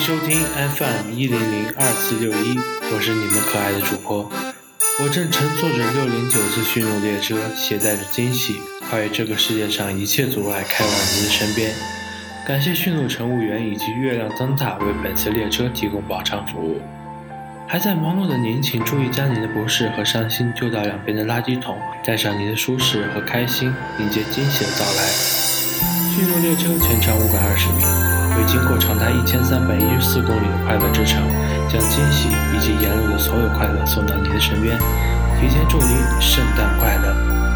收听 FM 一零零二四六一，我是你们可爱的主播。我正乘坐着六零九次驯鹿列车，携带着惊喜，跨越这个世界上一切阻碍，开往您的身边。感谢驯鹿乘务员以及月亮灯塔为本次列车提供保障服务。还在忙碌的您，请注意将您的不适和伤心丢到两边的垃圾桶，带上您的舒适和开心，迎接惊喜的到来。驯鹿列车全长五百二十米，会经过长达一千三百一十四公里的快乐之城，将惊喜以及沿路的所有快乐送到您的身边。提前祝您圣诞快乐！